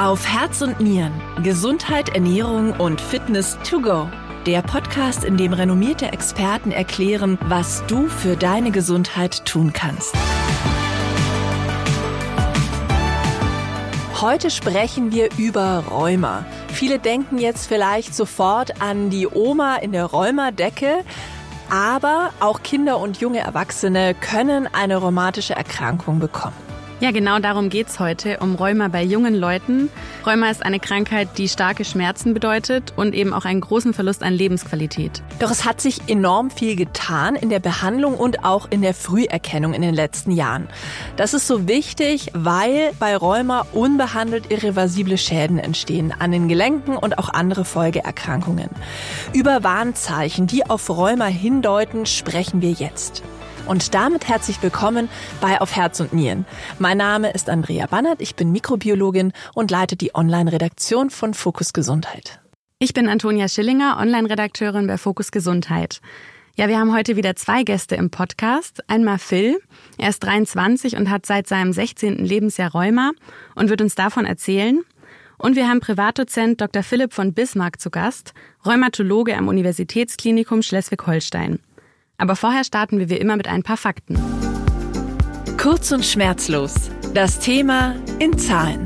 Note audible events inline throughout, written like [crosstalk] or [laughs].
Auf Herz und Nieren. Gesundheit, Ernährung und Fitness to go. Der Podcast, in dem renommierte Experten erklären, was du für deine Gesundheit tun kannst. Heute sprechen wir über Rheuma. Viele denken jetzt vielleicht sofort an die Oma in der Rheumadecke. Aber auch Kinder und junge Erwachsene können eine rheumatische Erkrankung bekommen. Ja, genau darum geht's heute, um Rheuma bei jungen Leuten. Rheuma ist eine Krankheit, die starke Schmerzen bedeutet und eben auch einen großen Verlust an Lebensqualität. Doch es hat sich enorm viel getan in der Behandlung und auch in der Früherkennung in den letzten Jahren. Das ist so wichtig, weil bei Rheuma unbehandelt irreversible Schäden entstehen an den Gelenken und auch andere Folgeerkrankungen. Über Warnzeichen, die auf Rheuma hindeuten, sprechen wir jetzt. Und damit herzlich willkommen bei Auf Herz und Nieren. Mein Name ist Andrea Bannert, ich bin Mikrobiologin und leite die Online-Redaktion von Fokus Gesundheit. Ich bin Antonia Schillinger, Online-Redakteurin bei Fokus Gesundheit. Ja, wir haben heute wieder zwei Gäste im Podcast. Einmal Phil. Er ist 23 und hat seit seinem 16. Lebensjahr Rheuma und wird uns davon erzählen. Und wir haben Privatdozent Dr. Philipp von Bismarck zu Gast, Rheumatologe am Universitätsklinikum Schleswig-Holstein. Aber vorher starten wir wie immer mit ein paar Fakten. Kurz und schmerzlos. Das Thema in Zahlen.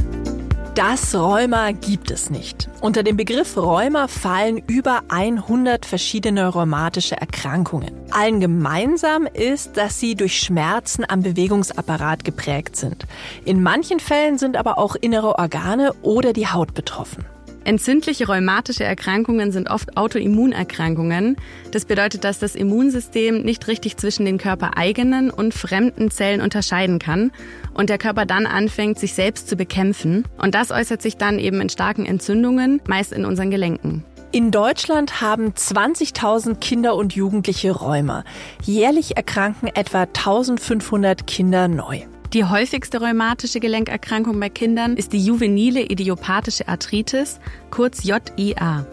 Das Rheuma gibt es nicht. Unter dem Begriff Rheuma fallen über 100 verschiedene rheumatische Erkrankungen. Allen gemeinsam ist, dass sie durch Schmerzen am Bewegungsapparat geprägt sind. In manchen Fällen sind aber auch innere Organe oder die Haut betroffen. Entzündliche rheumatische Erkrankungen sind oft Autoimmunerkrankungen. Das bedeutet, dass das Immunsystem nicht richtig zwischen den körpereigenen und fremden Zellen unterscheiden kann und der Körper dann anfängt, sich selbst zu bekämpfen. Und das äußert sich dann eben in starken Entzündungen, meist in unseren Gelenken. In Deutschland haben 20.000 Kinder und Jugendliche Rheuma. Jährlich erkranken etwa 1500 Kinder neu. Die häufigste rheumatische Gelenkerkrankung bei Kindern ist die juvenile idiopathische Arthritis, kurz JIA.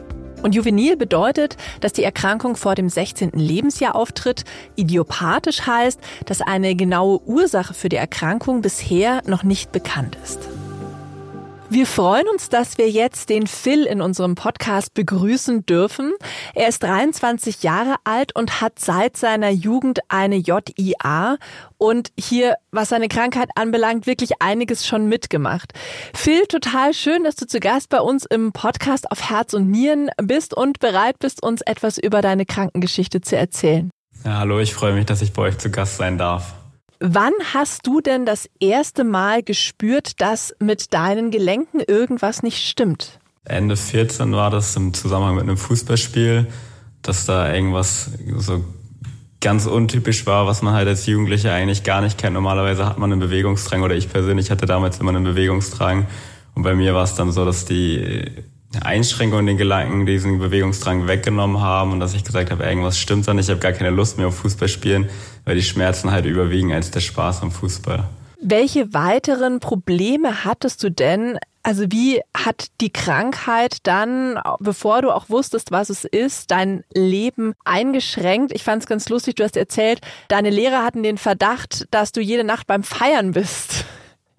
Und juvenil bedeutet, dass die Erkrankung vor dem 16. Lebensjahr auftritt. Idiopathisch heißt, dass eine genaue Ursache für die Erkrankung bisher noch nicht bekannt ist. Wir freuen uns, dass wir jetzt den Phil in unserem Podcast begrüßen dürfen. Er ist 23 Jahre alt und hat seit seiner Jugend eine JIA und hier, was seine Krankheit anbelangt, wirklich einiges schon mitgemacht. Phil, total schön, dass du zu Gast bei uns im Podcast auf Herz und Nieren bist und bereit bist, uns etwas über deine Krankengeschichte zu erzählen. Ja, hallo, ich freue mich, dass ich bei euch zu Gast sein darf. Wann hast du denn das erste Mal gespürt, dass mit deinen Gelenken irgendwas nicht stimmt? Ende 14 war das im Zusammenhang mit einem Fußballspiel, dass da irgendwas so ganz untypisch war, was man halt als Jugendlicher eigentlich gar nicht kennt. Normalerweise hat man einen Bewegungsdrang oder ich persönlich hatte damals immer einen Bewegungsdrang. Und bei mir war es dann so, dass die Einschränkungen in den Gelenken diesen Bewegungsdrang weggenommen haben und dass ich gesagt habe, irgendwas stimmt da nicht, ich habe gar keine Lust mehr auf Fußball spielen, weil die Schmerzen halt überwiegen als der Spaß am Fußball. Welche weiteren Probleme hattest du denn? Also wie hat die Krankheit dann, bevor du auch wusstest, was es ist, dein Leben eingeschränkt? Ich fand es ganz lustig, du hast erzählt, deine Lehrer hatten den Verdacht, dass du jede Nacht beim Feiern bist.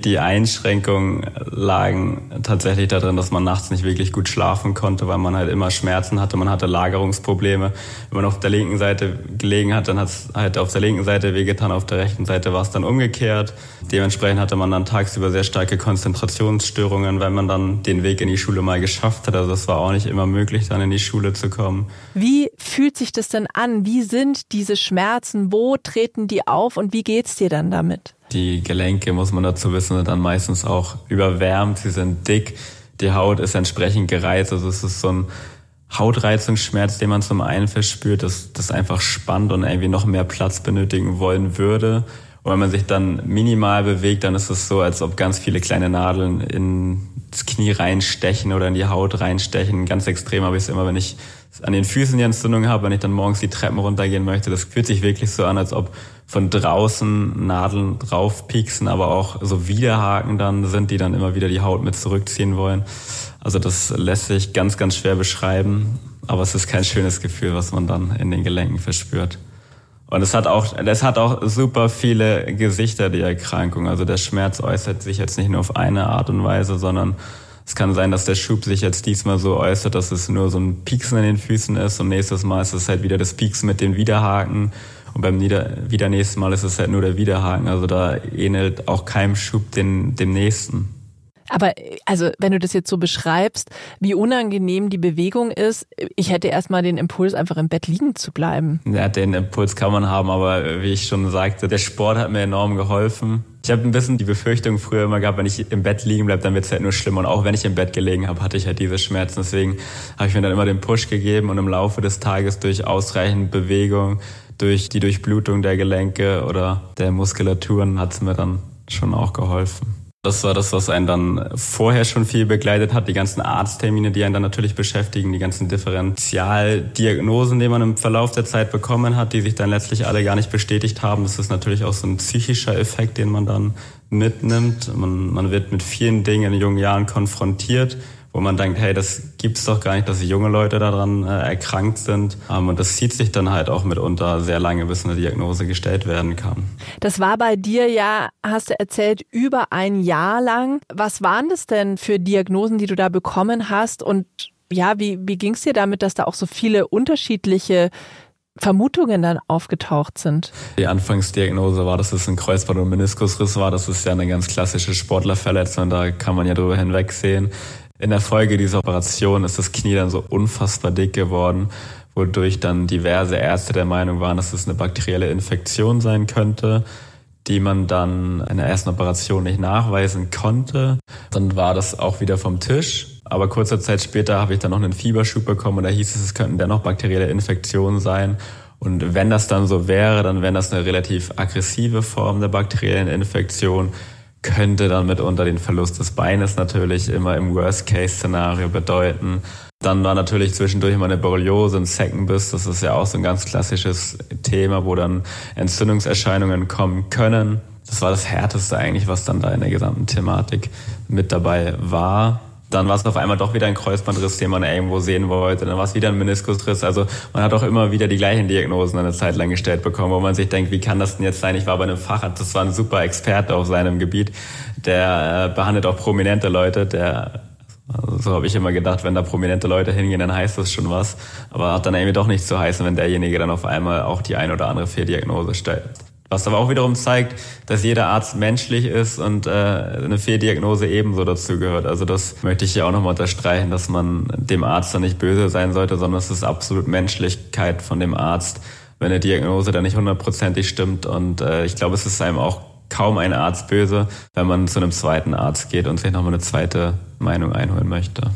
Die Einschränkungen lagen tatsächlich darin, dass man nachts nicht wirklich gut schlafen konnte, weil man halt immer Schmerzen hatte, man hatte Lagerungsprobleme. Wenn man auf der linken Seite gelegen hat, dann hat es halt auf der linken Seite wehgetan, auf der rechten Seite war es dann umgekehrt. Dementsprechend hatte man dann tagsüber sehr starke Konzentrationsstörungen, weil man dann den Weg in die Schule mal geschafft hat. Also es war auch nicht immer möglich, dann in die Schule zu kommen. Wie fühlt sich das denn an? Wie sind diese Schmerzen? Wo treten die auf und wie geht's dir dann damit? Die Gelenke, muss man dazu wissen, sind dann meistens auch überwärmt, sie sind dick, die Haut ist entsprechend gereizt. Also es ist so ein Hautreizungsschmerz, den man zum einen verspürt, dass das einfach spannt und irgendwie noch mehr Platz benötigen wollen würde. Und wenn man sich dann minimal bewegt, dann ist es so, als ob ganz viele kleine Nadeln ins Knie reinstechen oder in die Haut reinstechen. Ganz extrem habe ich es immer, wenn ich an den Füßen die Entzündung habe, wenn ich dann morgens die Treppen runtergehen möchte. Das fühlt sich wirklich so an, als ob von draußen Nadeln draufpieksen, aber auch so Widerhaken dann sind, die dann immer wieder die Haut mit zurückziehen wollen. Also das lässt sich ganz, ganz schwer beschreiben, aber es ist kein schönes Gefühl, was man dann in den Gelenken verspürt. Und es hat auch, es hat auch super viele Gesichter, die Erkrankung. Also der Schmerz äußert sich jetzt nicht nur auf eine Art und Weise, sondern Es kann sein, dass der Schub sich jetzt diesmal so äußert, dass es nur so ein Pieksen in den Füßen ist und nächstes Mal ist es halt wieder das Pieksen mit den Widerhaken und beim Nieder wieder nächsten Mal ist es halt nur der Widerhaken. Also da ähnelt auch keinem Schub den, dem nächsten. Aber also, wenn du das jetzt so beschreibst, wie unangenehm die Bewegung ist, ich hätte erstmal den Impuls, einfach im Bett liegen zu bleiben. Ja, den Impuls kann man haben, aber wie ich schon sagte, der Sport hat mir enorm geholfen. Ich habe ein bisschen die Befürchtung früher immer gehabt, wenn ich im Bett liegen bleibe, dann wird es halt nur schlimmer. Und auch wenn ich im Bett gelegen habe, hatte ich halt diese Schmerzen. Deswegen habe ich mir dann immer den Push gegeben und im Laufe des Tages durch ausreichend Bewegung, durch die Durchblutung der Gelenke oder der Muskulaturen hat es mir dann schon auch geholfen. Das war das, was einen dann vorher schon viel begleitet hat, die ganzen Arzttermine, die einen dann natürlich beschäftigen, die ganzen Differentialdiagnosen, die man im Verlauf der Zeit bekommen hat, die sich dann letztlich alle gar nicht bestätigt haben. Das ist natürlich auch so ein psychischer Effekt, den man dann mitnimmt. Man, man wird mit vielen Dingen in jungen Jahren konfrontiert wo man denkt, hey, das gibt's doch gar nicht, dass junge Leute daran äh, erkrankt sind. Ähm, und das zieht sich dann halt auch mitunter sehr lange, bis eine Diagnose gestellt werden kann. Das war bei dir ja, hast du erzählt, über ein Jahr lang. Was waren das denn für Diagnosen, die du da bekommen hast? Und ja, wie, wie ging's dir damit, dass da auch so viele unterschiedliche Vermutungen dann aufgetaucht sind? Die Anfangsdiagnose war, dass es ein Kreuzband- und Meniskusriss war. Das ist ja eine ganz klassische Sportlerverletzung, da kann man ja drüber hinwegsehen. In der Folge dieser Operation ist das Knie dann so unfassbar dick geworden, wodurch dann diverse Ärzte der Meinung waren, dass es eine bakterielle Infektion sein könnte, die man dann in der ersten Operation nicht nachweisen konnte. Dann war das auch wieder vom Tisch. Aber kurze Zeit später habe ich dann noch einen Fieberschub bekommen und da hieß es, es könnten dennoch bakterielle Infektionen sein. Und wenn das dann so wäre, dann wäre das eine relativ aggressive Form der bakteriellen Infektion könnte dann mitunter den Verlust des Beines natürlich immer im Worst-Case-Szenario bedeuten. Dann war natürlich zwischendurch immer eine Borreliose, ein Second-Biss. Das ist ja auch so ein ganz klassisches Thema, wo dann Entzündungserscheinungen kommen können. Das war das Härteste eigentlich, was dann da in der gesamten Thematik mit dabei war. Dann war es auf einmal doch wieder ein Kreuzbandriss, den man irgendwo sehen wollte. Dann war es wieder ein Meniskusriss. Also man hat auch immer wieder die gleichen Diagnosen eine Zeit lang gestellt bekommen, wo man sich denkt, wie kann das denn jetzt sein? Ich war bei einem Facharzt, das war ein super Experte auf seinem Gebiet. Der äh, behandelt auch prominente Leute, der also so habe ich immer gedacht, wenn da prominente Leute hingehen, dann heißt das schon was. Aber hat dann irgendwie doch nicht zu heißen, wenn derjenige dann auf einmal auch die ein oder andere Fehldiagnose stellt. Was aber auch wiederum zeigt, dass jeder Arzt menschlich ist und äh, eine Fehldiagnose ebenso dazu gehört. Also das möchte ich hier auch nochmal unterstreichen, dass man dem Arzt dann nicht böse sein sollte, sondern es ist absolut Menschlichkeit von dem Arzt, wenn eine Diagnose dann nicht hundertprozentig stimmt. Und äh, ich glaube, es ist einem auch kaum ein Arzt böse, wenn man zu einem zweiten Arzt geht und sich nochmal eine zweite Meinung einholen möchte.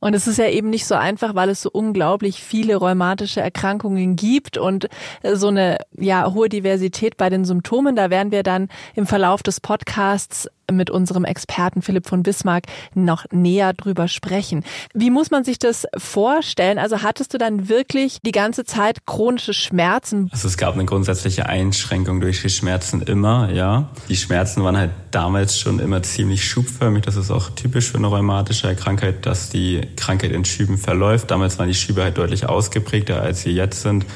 Und es ist ja eben nicht so einfach, weil es so unglaublich viele rheumatische Erkrankungen gibt und äh, so eine ja hohe Diversität bei den Symptomen. Da werden wir dann im Verlauf des Podcasts mit unserem Experten Philipp von Bismarck noch näher drüber sprechen. Wie muss man sich das vorstellen? Also hattest du dann wirklich die ganze Zeit chronische Schmerzen? Also es gab eine grundsätzliche Einschränkung durch die Schmerzen immer, ja. Die Schmerzen waren halt damals schon immer ziemlich schubförmig. Das ist auch typisch für eine rheumatische Krankheit, dass die Krankheit in Schüben verläuft. Damals waren die Schübe halt deutlich ausgeprägter, als sie jetzt sind,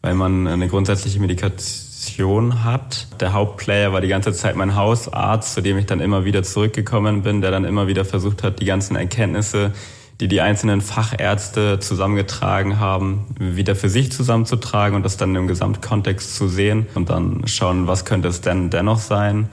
weil man eine grundsätzliche Medikation Position hat. Der Hauptplayer war die ganze Zeit mein Hausarzt, zu dem ich dann immer wieder zurückgekommen bin, der dann immer wieder versucht hat, die ganzen Erkenntnisse, die die einzelnen Fachärzte zusammengetragen haben, wieder für sich zusammenzutragen und das dann im Gesamtkontext zu sehen und dann schauen, was könnte es denn dennoch sein.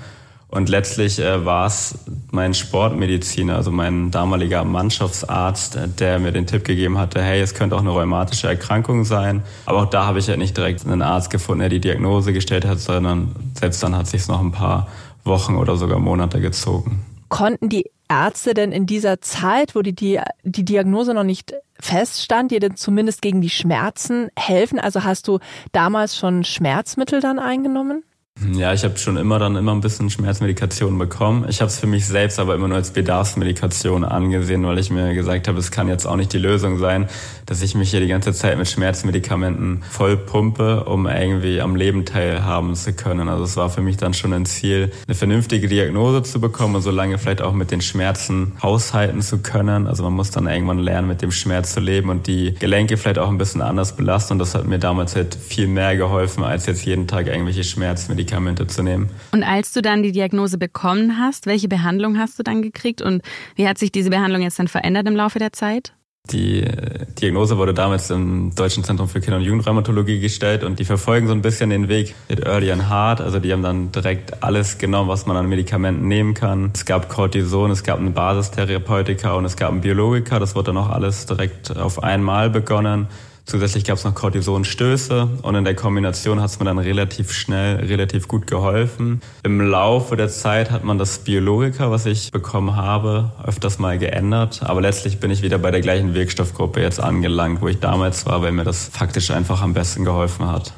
Und letztlich äh, war es mein Sportmediziner, also mein damaliger Mannschaftsarzt, äh, der mir den Tipp gegeben hatte, hey, es könnte auch eine rheumatische Erkrankung sein. Aber auch da habe ich ja nicht direkt einen Arzt gefunden, der die Diagnose gestellt hat, sondern selbst dann hat sich noch ein paar Wochen oder sogar Monate gezogen. Konnten die Ärzte denn in dieser Zeit, wo die, die, die Diagnose noch nicht feststand, dir denn zumindest gegen die Schmerzen helfen? Also hast du damals schon Schmerzmittel dann eingenommen? Ja, ich habe schon immer dann immer ein bisschen Schmerzmedikation bekommen. Ich habe es für mich selbst aber immer nur als Bedarfsmedikation angesehen, weil ich mir gesagt habe, es kann jetzt auch nicht die Lösung sein, dass ich mich hier die ganze Zeit mit Schmerzmedikamenten voll pumpe, um irgendwie am Leben teilhaben zu können. Also es war für mich dann schon ein Ziel, eine vernünftige Diagnose zu bekommen und so lange vielleicht auch mit den Schmerzen haushalten zu können. Also man muss dann irgendwann lernen, mit dem Schmerz zu leben und die Gelenke vielleicht auch ein bisschen anders belasten. Und das hat mir damals halt viel mehr geholfen, als jetzt jeden Tag irgendwelche Schmerzmedikamente Medikamente zu nehmen. Und als du dann die Diagnose bekommen hast, welche Behandlung hast du dann gekriegt und wie hat sich diese Behandlung jetzt dann verändert im Laufe der Zeit? Die äh, Diagnose wurde damals im Deutschen Zentrum für Kinder- und Jugendrheumatologie gestellt und die verfolgen so ein bisschen den Weg mit Early and Hard. Also die haben dann direkt alles genommen, was man an Medikamenten nehmen kann. Es gab Cortison, es gab eine Basistherapeutika und es gab ein Biologika. Das wurde dann auch alles direkt auf einmal begonnen. Zusätzlich gab es noch Cortisonstöße und in der Kombination hat es mir dann relativ schnell, relativ gut geholfen. Im Laufe der Zeit hat man das Biologika, was ich bekommen habe, öfters mal geändert. Aber letztlich bin ich wieder bei der gleichen Wirkstoffgruppe jetzt angelangt, wo ich damals war, weil mir das faktisch einfach am besten geholfen hat.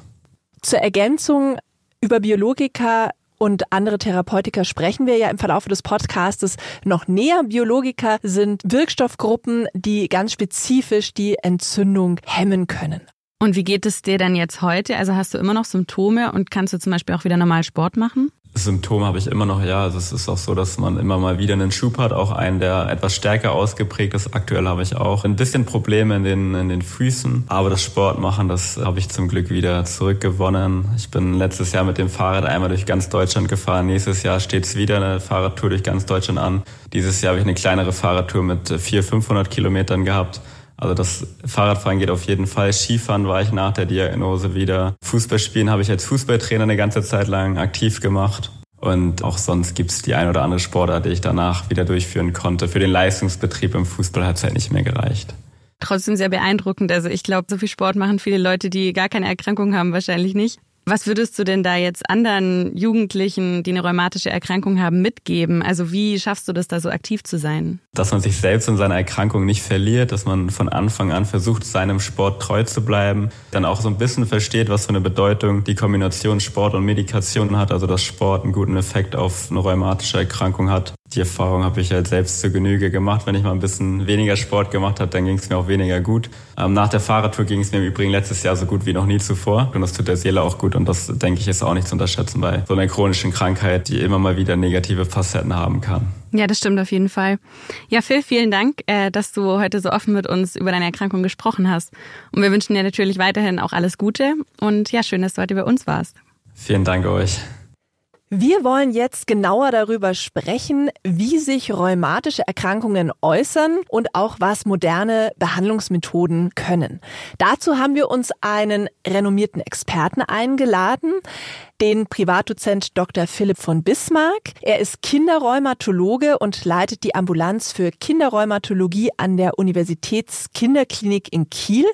Zur Ergänzung über Biologika und andere Therapeutika sprechen wir ja im Verlauf des Podcastes noch näher. Biologika sind Wirkstoffgruppen, die ganz spezifisch die Entzündung hemmen können. Und wie geht es dir dann jetzt heute? Also hast du immer noch Symptome und kannst du zum Beispiel auch wieder normal Sport machen? Symptome habe ich immer noch, ja. Also es ist auch so, dass man immer mal wieder einen Schub hat, auch einen, der etwas stärker ausgeprägt ist. Aktuell habe ich auch ein bisschen Probleme in den, in den Füßen. Aber das Sportmachen, das habe ich zum Glück wieder zurückgewonnen. Ich bin letztes Jahr mit dem Fahrrad einmal durch ganz Deutschland gefahren. Nächstes Jahr steht es wieder eine Fahrradtour durch ganz Deutschland an. Dieses Jahr habe ich eine kleinere Fahrradtour mit 400, 500 Kilometern gehabt. Also das Fahrradfahren geht auf jeden Fall. Skifahren war ich nach der Diagnose wieder. Fußballspielen habe ich als Fußballtrainer eine ganze Zeit lang aktiv gemacht. Und auch sonst gibt es die ein oder andere Sportart, die ich danach wieder durchführen konnte. Für den Leistungsbetrieb im Fußball hat es halt nicht mehr gereicht. Trotzdem sehr beeindruckend. Also ich glaube, so viel Sport machen viele Leute, die gar keine Erkrankung haben, wahrscheinlich nicht. Was würdest du denn da jetzt anderen Jugendlichen, die eine rheumatische Erkrankung haben, mitgeben? Also wie schaffst du das da so aktiv zu sein? Dass man sich selbst in seiner Erkrankung nicht verliert, dass man von Anfang an versucht, seinem Sport treu zu bleiben, dann auch so ein bisschen versteht, was für eine Bedeutung die Kombination Sport und Medikation hat, also dass Sport einen guten Effekt auf eine rheumatische Erkrankung hat. Die Erfahrung habe ich halt selbst zur Genüge gemacht. Wenn ich mal ein bisschen weniger Sport gemacht habe, dann ging es mir auch weniger gut. Ähm, nach der Fahrradtour ging es mir im Übrigen letztes Jahr so gut wie noch nie zuvor. Und das tut der Seele auch gut. Und das, denke ich, ist auch nicht zu unterschätzen bei so einer chronischen Krankheit, die immer mal wieder negative Facetten haben kann. Ja, das stimmt auf jeden Fall. Ja, Phil, vielen Dank, äh, dass du heute so offen mit uns über deine Erkrankung gesprochen hast. Und wir wünschen dir natürlich weiterhin auch alles Gute. Und ja, schön, dass du heute bei uns warst. Vielen Dank euch. Wir wollen jetzt genauer darüber sprechen, wie sich rheumatische Erkrankungen äußern und auch was moderne Behandlungsmethoden können. Dazu haben wir uns einen renommierten Experten eingeladen, den Privatdozent Dr. Philipp von Bismarck. Er ist Kinderrheumatologe und leitet die Ambulanz für Kinderrheumatologie an der Universitätskinderklinik in Kiel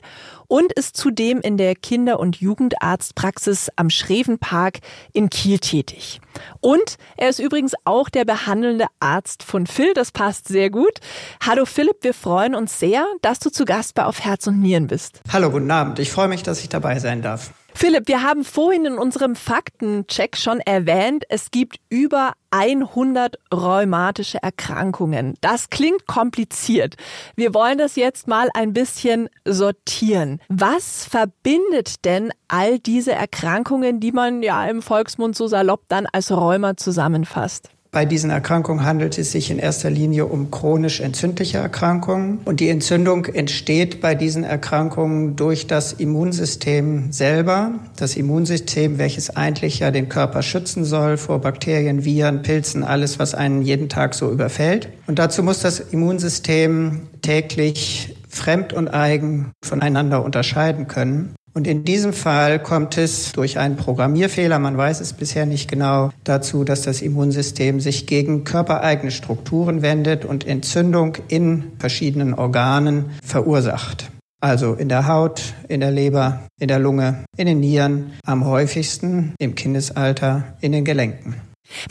und ist zudem in der Kinder- und Jugendarztpraxis am Schrevenpark in Kiel tätig. Und er ist übrigens auch der behandelnde Arzt von Phil. Das passt sehr gut. Hallo Philipp, wir freuen uns sehr, dass du zu Gast bei Auf Herz und Nieren bist. Hallo, guten Abend. Ich freue mich, dass ich dabei sein darf. Philipp, wir haben vorhin in unserem Faktencheck schon erwähnt, es gibt über 100 rheumatische Erkrankungen. Das klingt kompliziert. Wir wollen das jetzt mal ein bisschen sortieren. Was verbindet denn all diese Erkrankungen, die man ja im Volksmund so salopp dann als Rheuma zusammenfasst? Bei diesen Erkrankungen handelt es sich in erster Linie um chronisch entzündliche Erkrankungen. Und die Entzündung entsteht bei diesen Erkrankungen durch das Immunsystem selber. Das Immunsystem, welches eigentlich ja den Körper schützen soll vor Bakterien, Viren, Pilzen, alles, was einen jeden Tag so überfällt. Und dazu muss das Immunsystem täglich fremd und eigen voneinander unterscheiden können. Und in diesem Fall kommt es durch einen Programmierfehler, man weiß es bisher nicht genau, dazu, dass das Immunsystem sich gegen körpereigene Strukturen wendet und Entzündung in verschiedenen Organen verursacht. Also in der Haut, in der Leber, in der Lunge, in den Nieren, am häufigsten im Kindesalter in den Gelenken.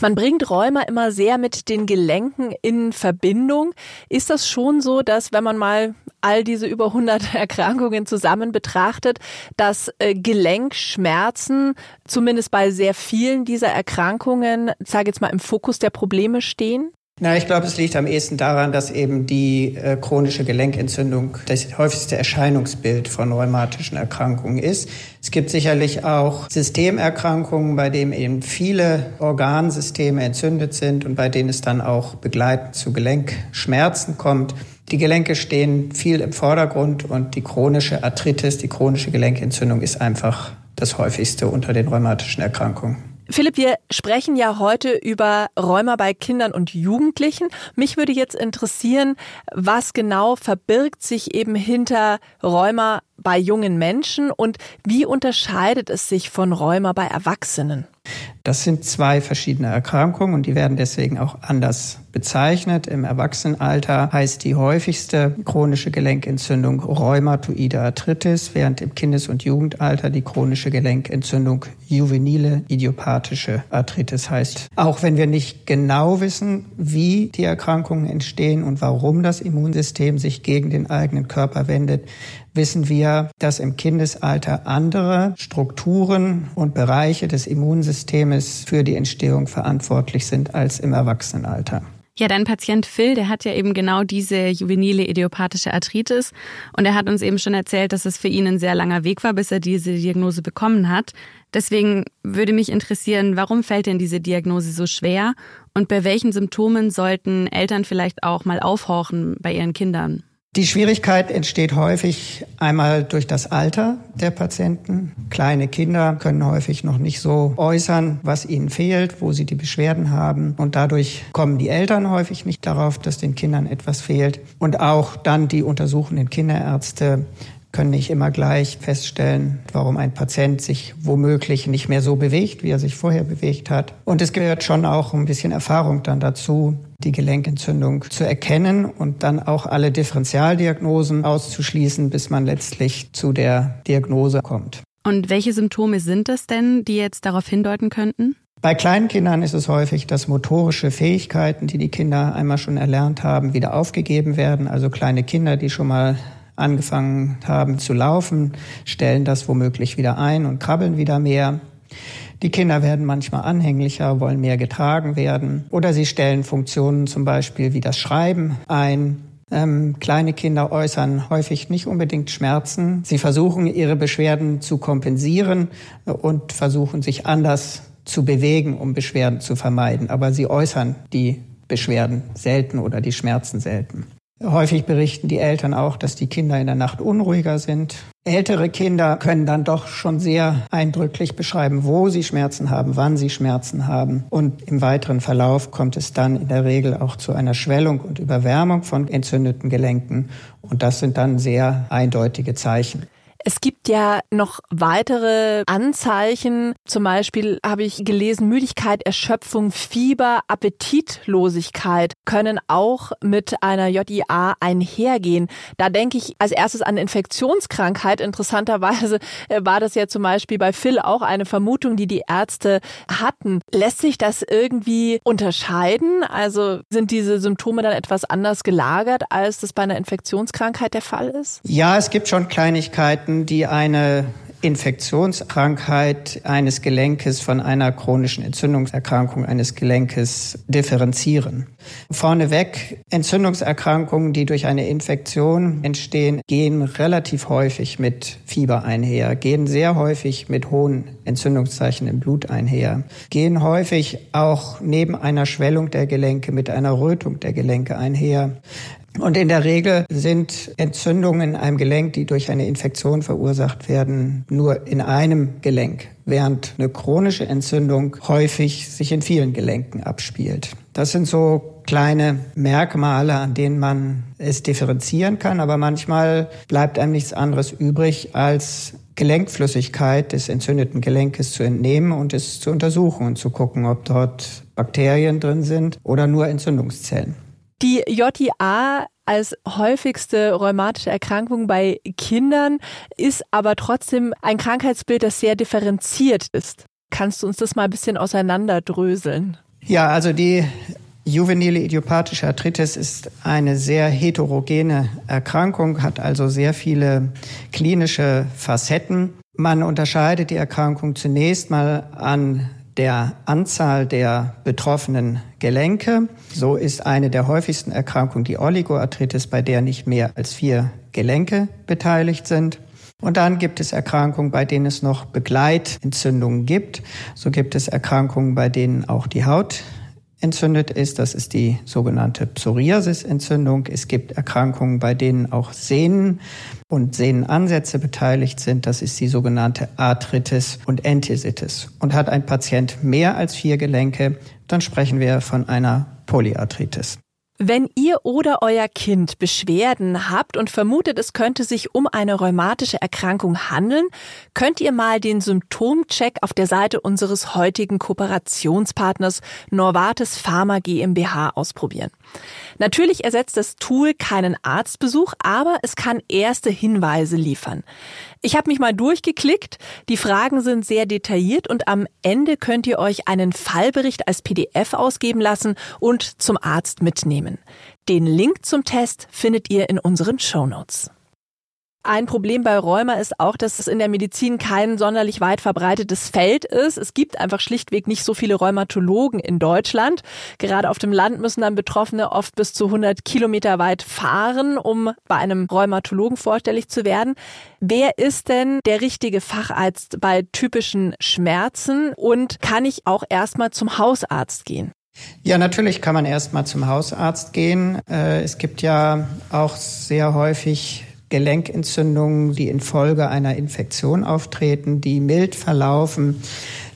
Man bringt Rheuma immer sehr mit den Gelenken in Verbindung. Ist das schon so, dass wenn man mal all diese über 100 [laughs] Erkrankungen zusammen betrachtet, dass äh, Gelenkschmerzen zumindest bei sehr vielen dieser Erkrankungen, sage jetzt mal, im Fokus der Probleme stehen? Na, ich glaube, es liegt am ehesten daran, dass eben die äh, chronische Gelenkentzündung das häufigste Erscheinungsbild von rheumatischen Erkrankungen ist. Es gibt sicherlich auch Systemerkrankungen, bei denen eben viele Organsysteme entzündet sind und bei denen es dann auch begleitend zu Gelenkschmerzen kommt. Die Gelenke stehen viel im Vordergrund und die chronische Arthritis, die chronische Gelenkentzündung ist einfach das häufigste unter den rheumatischen Erkrankungen. Philipp, wir sprechen ja heute über Rheuma bei Kindern und Jugendlichen. Mich würde jetzt interessieren, was genau verbirgt sich eben hinter Rheuma bei jungen Menschen und wie unterscheidet es sich von Rheuma bei Erwachsenen? Das sind zwei verschiedene Erkrankungen und die werden deswegen auch anders bezeichnet. Im Erwachsenenalter heißt die häufigste chronische Gelenkentzündung rheumatoide Arthritis, während im Kindes- und Jugendalter die chronische Gelenkentzündung juvenile idiopathische Arthritis heißt. Auch wenn wir nicht genau wissen, wie die Erkrankungen entstehen und warum das Immunsystem sich gegen den eigenen Körper wendet, wissen wir, dass im Kindesalter andere Strukturen und Bereiche des Immunsystems für die Entstehung verantwortlich sind als im Erwachsenenalter. Ja, dein Patient Phil, der hat ja eben genau diese juvenile idiopathische Arthritis und er hat uns eben schon erzählt, dass es für ihn ein sehr langer Weg war, bis er diese Diagnose bekommen hat. Deswegen würde mich interessieren, warum fällt denn diese Diagnose so schwer und bei welchen Symptomen sollten Eltern vielleicht auch mal aufhorchen bei ihren Kindern? Die Schwierigkeit entsteht häufig einmal durch das Alter der Patienten. Kleine Kinder können häufig noch nicht so äußern, was ihnen fehlt, wo sie die Beschwerden haben. Und dadurch kommen die Eltern häufig nicht darauf, dass den Kindern etwas fehlt. Und auch dann die untersuchenden Kinderärzte können nicht immer gleich feststellen, warum ein Patient sich womöglich nicht mehr so bewegt, wie er sich vorher bewegt hat. Und es gehört schon auch ein bisschen Erfahrung dann dazu, die Gelenkentzündung zu erkennen und dann auch alle Differentialdiagnosen auszuschließen, bis man letztlich zu der Diagnose kommt. Und welche Symptome sind es denn, die jetzt darauf hindeuten könnten? Bei kleinen Kindern ist es häufig, dass motorische Fähigkeiten, die die Kinder einmal schon erlernt haben, wieder aufgegeben werden. Also kleine Kinder, die schon mal angefangen haben zu laufen, stellen das womöglich wieder ein und krabbeln wieder mehr. Die Kinder werden manchmal anhänglicher, wollen mehr getragen werden. Oder sie stellen Funktionen zum Beispiel wie das Schreiben ein. Ähm, kleine Kinder äußern häufig nicht unbedingt Schmerzen. Sie versuchen, ihre Beschwerden zu kompensieren und versuchen, sich anders zu bewegen, um Beschwerden zu vermeiden. Aber sie äußern die Beschwerden selten oder die Schmerzen selten. Häufig berichten die Eltern auch, dass die Kinder in der Nacht unruhiger sind. Ältere Kinder können dann doch schon sehr eindrücklich beschreiben, wo sie Schmerzen haben, wann sie Schmerzen haben. Und im weiteren Verlauf kommt es dann in der Regel auch zu einer Schwellung und Überwärmung von entzündeten Gelenken. Und das sind dann sehr eindeutige Zeichen. Es gibt ja noch weitere Anzeichen. Zum Beispiel habe ich gelesen, Müdigkeit, Erschöpfung, Fieber, Appetitlosigkeit können auch mit einer JIA einhergehen. Da denke ich als erstes an Infektionskrankheit. Interessanterweise äh, war das ja zum Beispiel bei Phil auch eine Vermutung, die die Ärzte hatten. Lässt sich das irgendwie unterscheiden? Also sind diese Symptome dann etwas anders gelagert, als das bei einer Infektionskrankheit der Fall ist? Ja, es gibt schon Kleinigkeiten die eine Infektionskrankheit eines Gelenkes von einer chronischen Entzündungserkrankung eines Gelenkes differenzieren. Vorneweg, Entzündungserkrankungen, die durch eine Infektion entstehen, gehen relativ häufig mit Fieber einher, gehen sehr häufig mit hohen Entzündungszeichen im Blut einher, gehen häufig auch neben einer Schwellung der Gelenke mit einer Rötung der Gelenke einher. Und in der Regel sind Entzündungen in einem Gelenk, die durch eine Infektion verursacht werden, nur in einem Gelenk, während eine chronische Entzündung häufig sich in vielen Gelenken abspielt. Das sind so kleine Merkmale, an denen man es differenzieren kann, aber manchmal bleibt einem nichts anderes übrig, als Gelenkflüssigkeit des entzündeten Gelenkes zu entnehmen und es zu untersuchen und zu gucken, ob dort Bakterien drin sind oder nur Entzündungszellen. Die JIA als häufigste rheumatische Erkrankung bei Kindern ist aber trotzdem ein Krankheitsbild, das sehr differenziert ist. Kannst du uns das mal ein bisschen auseinanderdröseln? Ja, also die juvenile idiopathische Arthritis ist eine sehr heterogene Erkrankung, hat also sehr viele klinische Facetten. Man unterscheidet die Erkrankung zunächst mal an der Anzahl der betroffenen Gelenke. So ist eine der häufigsten Erkrankungen die Oligoarthritis, bei der nicht mehr als vier Gelenke beteiligt sind. Und dann gibt es Erkrankungen, bei denen es noch Begleitentzündungen gibt. So gibt es Erkrankungen, bei denen auch die Haut entzündet ist. Das ist die sogenannte Psoriasis-Entzündung. Es gibt Erkrankungen, bei denen auch Sehnen und Sehnenansätze beteiligt sind. Das ist die sogenannte Arthritis und Enthesitis. Und hat ein Patient mehr als vier Gelenke, dann sprechen wir von einer Polyarthritis. Wenn ihr oder euer Kind Beschwerden habt und vermutet, es könnte sich um eine rheumatische Erkrankung handeln, könnt ihr mal den Symptomcheck auf der Seite unseres heutigen Kooperationspartners Norvates Pharma GmbH ausprobieren. Natürlich ersetzt das Tool keinen Arztbesuch, aber es kann erste Hinweise liefern. Ich habe mich mal durchgeklickt, die Fragen sind sehr detailliert und am Ende könnt ihr euch einen Fallbericht als PDF ausgeben lassen und zum Arzt mitnehmen. Den Link zum Test findet ihr in unseren Show Notes. Ein Problem bei Rheuma ist auch, dass es in der Medizin kein sonderlich weit verbreitetes Feld ist. Es gibt einfach schlichtweg nicht so viele Rheumatologen in Deutschland. Gerade auf dem Land müssen dann Betroffene oft bis zu 100 Kilometer weit fahren, um bei einem Rheumatologen vorstellig zu werden. Wer ist denn der richtige Facharzt bei typischen Schmerzen und kann ich auch erstmal zum Hausarzt gehen? Ja, natürlich kann man erstmal zum Hausarzt gehen. Äh, es gibt ja auch sehr häufig Gelenkentzündungen, die infolge einer Infektion auftreten, die mild verlaufen,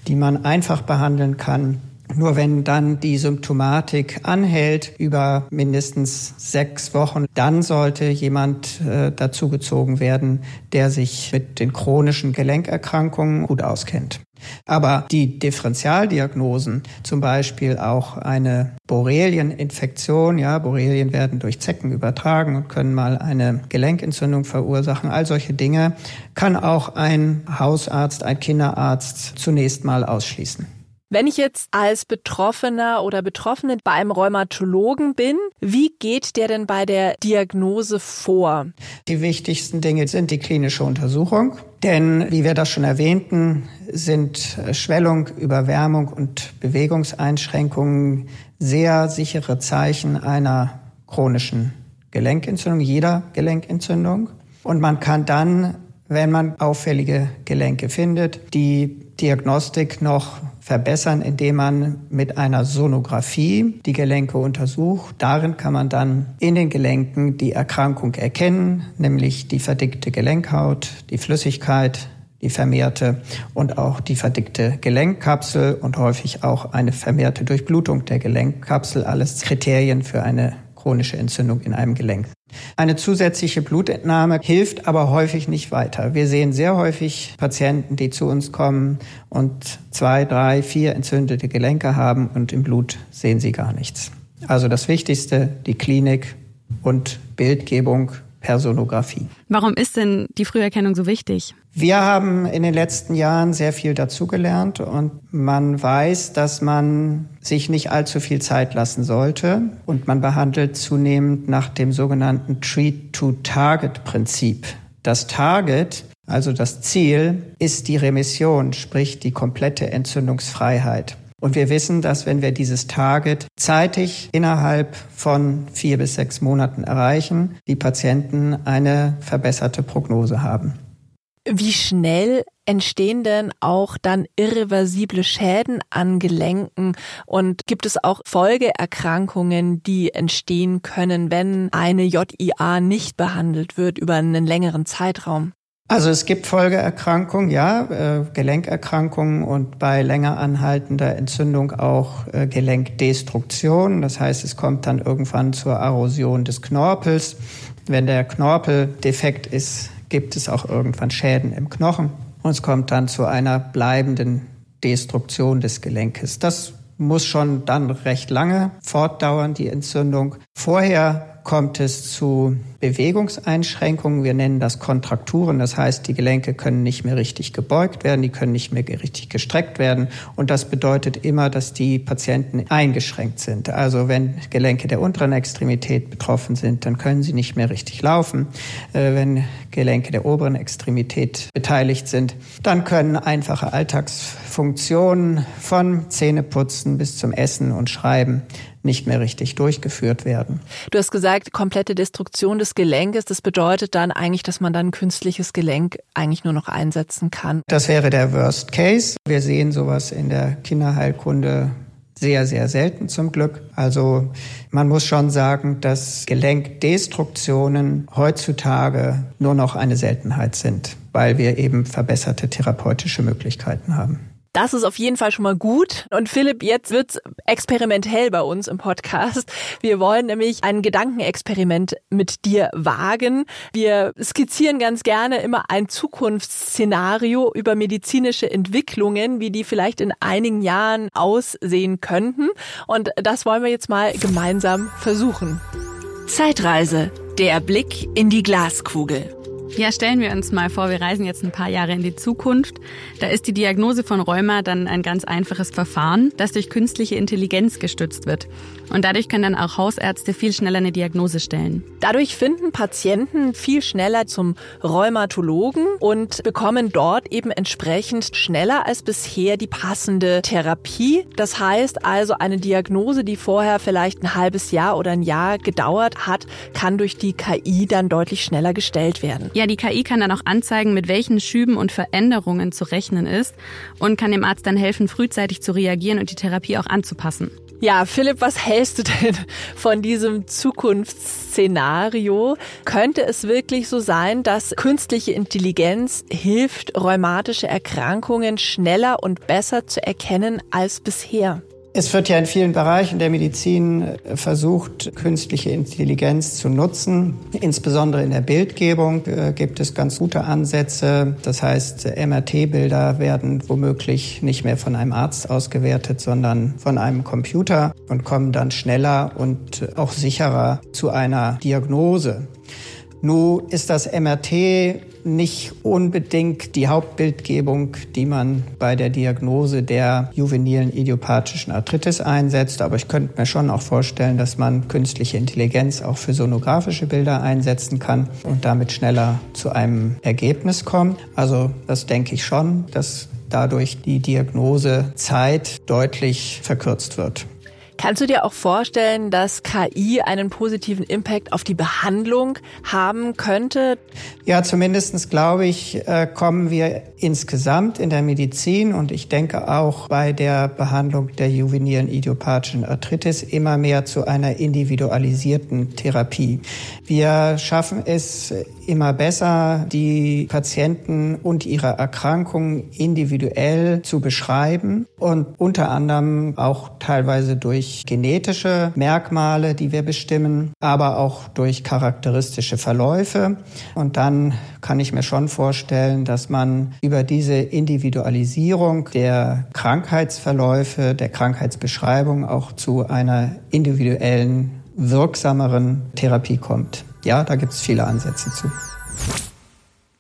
die man einfach behandeln kann. Nur wenn dann die Symptomatik anhält über mindestens sechs Wochen, dann sollte jemand äh, dazugezogen werden, der sich mit den chronischen Gelenkerkrankungen gut auskennt. Aber die Differentialdiagnosen, zum Beispiel auch eine Borrelieninfektion, ja, Borrelien werden durch Zecken übertragen und können mal eine Gelenkentzündung verursachen, all solche Dinge kann auch ein Hausarzt, ein Kinderarzt zunächst mal ausschließen. Wenn ich jetzt als Betroffener oder Betroffene bei einem Rheumatologen bin, wie geht der denn bei der Diagnose vor? Die wichtigsten Dinge sind die klinische Untersuchung. Denn, wie wir das schon erwähnten, sind Schwellung, Überwärmung und Bewegungseinschränkungen sehr sichere Zeichen einer chronischen Gelenkentzündung, jeder Gelenkentzündung. Und man kann dann, wenn man auffällige Gelenke findet, die Diagnostik noch verbessern, indem man mit einer Sonographie die Gelenke untersucht. Darin kann man dann in den Gelenken die Erkrankung erkennen, nämlich die verdickte Gelenkhaut, die Flüssigkeit, die vermehrte und auch die verdickte Gelenkkapsel und häufig auch eine vermehrte Durchblutung der Gelenkkapsel, alles Kriterien für eine chronische Entzündung in einem Gelenk. Eine zusätzliche Blutentnahme hilft aber häufig nicht weiter. Wir sehen sehr häufig Patienten, die zu uns kommen und zwei, drei, vier entzündete Gelenke haben und im Blut sehen sie gar nichts. Also das Wichtigste, die Klinik und Bildgebung Personographie. Warum ist denn die Früherkennung so wichtig? Wir haben in den letzten Jahren sehr viel dazugelernt und man weiß, dass man sich nicht allzu viel Zeit lassen sollte und man behandelt zunehmend nach dem sogenannten Treat-to-Target-Prinzip. Das Target, also das Ziel, ist die Remission, sprich die komplette Entzündungsfreiheit. Und wir wissen, dass wenn wir dieses Target zeitig innerhalb von vier bis sechs Monaten erreichen, die Patienten eine verbesserte Prognose haben. Wie schnell entstehen denn auch dann irreversible Schäden an Gelenken und gibt es auch Folgeerkrankungen, die entstehen können, wenn eine JIA nicht behandelt wird über einen längeren Zeitraum? Also es gibt Folgeerkrankungen, ja, äh, Gelenkerkrankungen und bei länger anhaltender Entzündung auch äh, Gelenkdestruktion. Das heißt, es kommt dann irgendwann zur Erosion des Knorpels. Wenn der Knorpel defekt ist, gibt es auch irgendwann Schäden im Knochen und es kommt dann zu einer bleibenden Destruktion des Gelenkes. Das muss schon dann recht lange fortdauern, die Entzündung. Vorher kommt es zu Bewegungseinschränkungen. Wir nennen das Kontrakturen. Das heißt, die Gelenke können nicht mehr richtig gebeugt werden, die können nicht mehr richtig gestreckt werden. Und das bedeutet immer, dass die Patienten eingeschränkt sind. Also wenn Gelenke der unteren Extremität betroffen sind, dann können sie nicht mehr richtig laufen. Äh, wenn Gelenke der oberen Extremität beteiligt sind, dann können einfache Alltagsfunktionen von Zähneputzen bis zum Essen und Schreiben nicht mehr richtig durchgeführt werden. Du hast gesagt, komplette Destruktion des Gelenkes. Das bedeutet dann eigentlich, dass man dann ein künstliches Gelenk eigentlich nur noch einsetzen kann. Das wäre der Worst Case. Wir sehen sowas in der Kinderheilkunde sehr, sehr selten zum Glück. Also man muss schon sagen, dass Gelenkdestruktionen heutzutage nur noch eine Seltenheit sind, weil wir eben verbesserte therapeutische Möglichkeiten haben. Das ist auf jeden Fall schon mal gut. Und Philipp, jetzt wird's experimentell bei uns im Podcast. Wir wollen nämlich ein Gedankenexperiment mit dir wagen. Wir skizzieren ganz gerne immer ein Zukunftsszenario über medizinische Entwicklungen, wie die vielleicht in einigen Jahren aussehen könnten. Und das wollen wir jetzt mal gemeinsam versuchen. Zeitreise. Der Blick in die Glaskugel. Ja, stellen wir uns mal vor, wir reisen jetzt ein paar Jahre in die Zukunft. Da ist die Diagnose von Rheuma dann ein ganz einfaches Verfahren, das durch künstliche Intelligenz gestützt wird. Und dadurch können dann auch Hausärzte viel schneller eine Diagnose stellen. Dadurch finden Patienten viel schneller zum Rheumatologen und bekommen dort eben entsprechend schneller als bisher die passende Therapie. Das heißt also, eine Diagnose, die vorher vielleicht ein halbes Jahr oder ein Jahr gedauert hat, kann durch die KI dann deutlich schneller gestellt werden. Ja, die KI kann dann auch anzeigen, mit welchen Schüben und Veränderungen zu rechnen ist und kann dem Arzt dann helfen, frühzeitig zu reagieren und die Therapie auch anzupassen. Ja, Philipp, was hältst du denn von diesem Zukunftsszenario? Könnte es wirklich so sein, dass künstliche Intelligenz hilft, rheumatische Erkrankungen schneller und besser zu erkennen als bisher? Es wird ja in vielen Bereichen der Medizin äh, versucht, künstliche Intelligenz zu nutzen. Insbesondere in der Bildgebung äh, gibt es ganz gute Ansätze. Das heißt, MRT-Bilder werden womöglich nicht mehr von einem Arzt ausgewertet, sondern von einem Computer und kommen dann schneller und auch sicherer zu einer Diagnose. Nun ist das MRT nicht unbedingt die Hauptbildgebung, die man bei der Diagnose der juvenilen idiopathischen Arthritis einsetzt. Aber ich könnte mir schon auch vorstellen, dass man künstliche Intelligenz auch für sonografische Bilder einsetzen kann und damit schneller zu einem Ergebnis kommt. Also das denke ich schon, dass dadurch die Diagnosezeit deutlich verkürzt wird. Kannst du dir auch vorstellen, dass KI einen positiven Impact auf die Behandlung haben könnte? Ja, zumindestens glaube ich, äh, kommen wir insgesamt in der Medizin und ich denke auch bei der Behandlung der juvenilen idiopathischen Arthritis immer mehr zu einer individualisierten Therapie. Wir schaffen es immer besser, die Patienten und ihre Erkrankungen individuell zu beschreiben und unter anderem auch teilweise durch genetische Merkmale, die wir bestimmen, aber auch durch charakteristische Verläufe. Und dann kann ich mir schon vorstellen, dass man über diese Individualisierung der Krankheitsverläufe, der Krankheitsbeschreibung auch zu einer individuellen, wirksameren Therapie kommt. Ja, da gibt es viele Ansätze zu.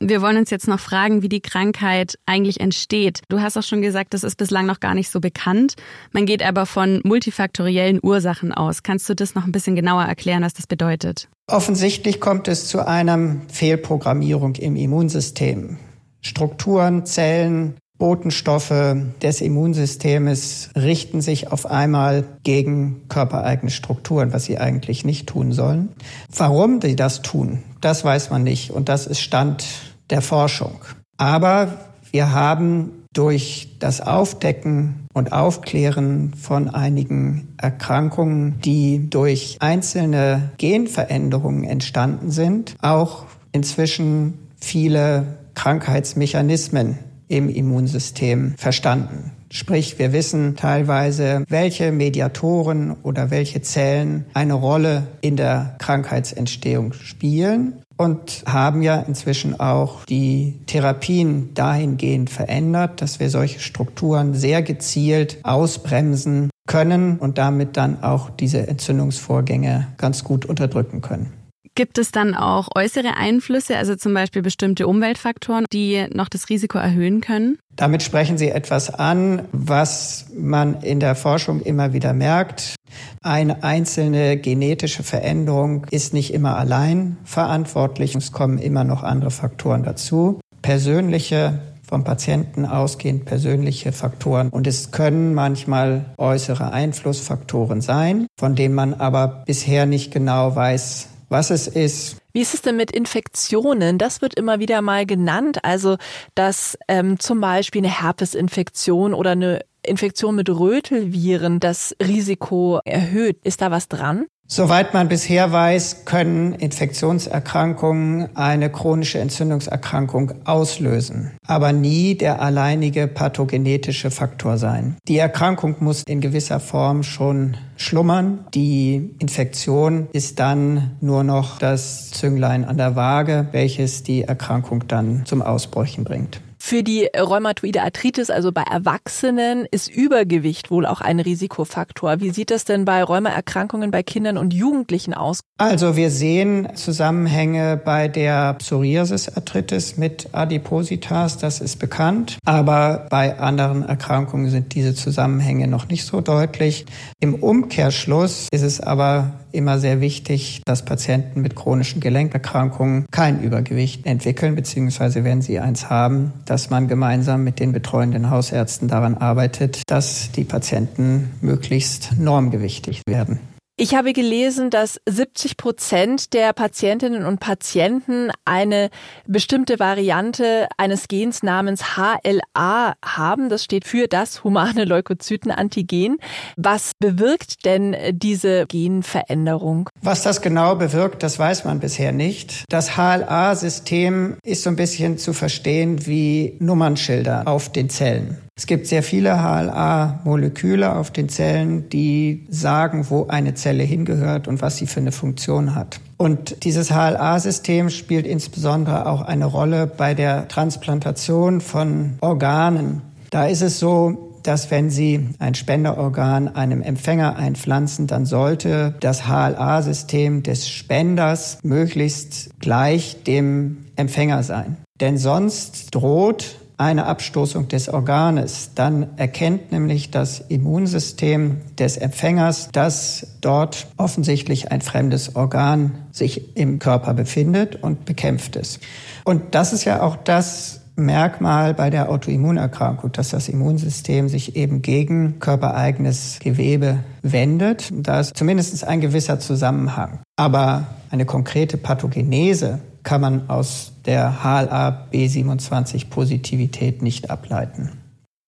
Wir wollen uns jetzt noch fragen, wie die Krankheit eigentlich entsteht. Du hast auch schon gesagt, das ist bislang noch gar nicht so bekannt. Man geht aber von multifaktoriellen Ursachen aus. Kannst du das noch ein bisschen genauer erklären, was das bedeutet? Offensichtlich kommt es zu einer Fehlprogrammierung im Immunsystem. Strukturen, Zellen, Botenstoffe des Immunsystems richten sich auf einmal gegen körpereigene Strukturen, was sie eigentlich nicht tun sollen. Warum sie das tun, das weiß man nicht und das ist Stand der Forschung. Aber wir haben durch das Aufdecken und Aufklären von einigen Erkrankungen, die durch einzelne Genveränderungen entstanden sind, auch inzwischen viele Krankheitsmechanismen im Immunsystem verstanden. Sprich, wir wissen teilweise, welche Mediatoren oder welche Zellen eine Rolle in der Krankheitsentstehung spielen und haben ja inzwischen auch die Therapien dahingehend verändert, dass wir solche Strukturen sehr gezielt ausbremsen können und damit dann auch diese Entzündungsvorgänge ganz gut unterdrücken können. Gibt es dann auch äußere Einflüsse, also zum Beispiel bestimmte Umweltfaktoren, die noch das Risiko erhöhen können? Damit sprechen Sie etwas an, was man in der Forschung immer wieder merkt. Eine einzelne genetische Veränderung ist nicht immer allein verantwortlich. Es kommen immer noch andere Faktoren dazu. Persönliche vom Patienten ausgehend persönliche Faktoren. Und es können manchmal äußere Einflussfaktoren sein, von denen man aber bisher nicht genau weiß, was es ist. Wie ist es denn mit Infektionen? Das wird immer wieder mal genannt. Also, dass ähm, zum Beispiel eine Herpesinfektion oder eine Infektion mit Rötelviren das Risiko erhöht. Ist da was dran? Soweit man bisher weiß, können Infektionserkrankungen eine chronische Entzündungserkrankung auslösen, aber nie der alleinige pathogenetische Faktor sein. Die Erkrankung muss in gewisser Form schon schlummern. Die Infektion ist dann nur noch das Zünglein an der Waage, welches die Erkrankung dann zum Ausbrechen bringt. Für die rheumatoide Arthritis, also bei Erwachsenen, ist Übergewicht wohl auch ein Risikofaktor. Wie sieht das denn bei Rheumaerkrankungen bei Kindern und Jugendlichen aus? Also wir sehen Zusammenhänge bei der Psoriasis-Arthritis mit Adipositas, das ist bekannt. Aber bei anderen Erkrankungen sind diese Zusammenhänge noch nicht so deutlich. Im Umkehrschluss ist es aber immer sehr wichtig, dass Patienten mit chronischen Gelenkerkrankungen kein Übergewicht entwickeln, beziehungsweise wenn sie eins haben, dass man gemeinsam mit den betreuenden Hausärzten daran arbeitet, dass die Patienten möglichst normgewichtig werden. Ich habe gelesen, dass 70 Prozent der Patientinnen und Patienten eine bestimmte Variante eines Gens namens HLA haben. Das steht für das humane Leukozytenantigen. Was bewirkt denn diese Genveränderung? Was das genau bewirkt, das weiß man bisher nicht. Das HLA-System ist so ein bisschen zu verstehen wie Nummernschilder auf den Zellen. Es gibt sehr viele HLA-Moleküle auf den Zellen, die sagen, wo eine Zelle hingehört und was sie für eine Funktion hat. Und dieses HLA-System spielt insbesondere auch eine Rolle bei der Transplantation von Organen. Da ist es so, dass wenn Sie ein Spenderorgan einem Empfänger einpflanzen, dann sollte das HLA-System des Spenders möglichst gleich dem Empfänger sein. Denn sonst droht eine Abstoßung des Organes, dann erkennt nämlich das Immunsystem des Empfängers, dass dort offensichtlich ein fremdes Organ sich im Körper befindet und bekämpft es. Und das ist ja auch das Merkmal bei der Autoimmunerkrankung, dass das Immunsystem sich eben gegen körpereigenes Gewebe wendet. Da ist zumindest ein gewisser Zusammenhang. Aber eine konkrete Pathogenese kann man aus der HLA B27 Positivität nicht ableiten.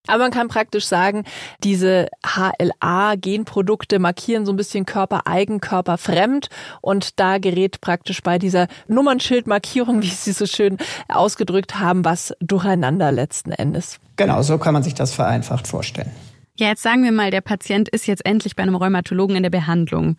Aber man kann praktisch sagen, diese HLA-Genprodukte markieren so ein bisschen körpereigen, körperfremd und da gerät praktisch bei dieser Nummernschildmarkierung, [laughs] wie Sie so schön ausgedrückt haben, was durcheinander letzten Endes. Genau, so kann man sich das vereinfacht vorstellen. Ja, jetzt sagen wir mal, der Patient ist jetzt endlich bei einem Rheumatologen in der Behandlung.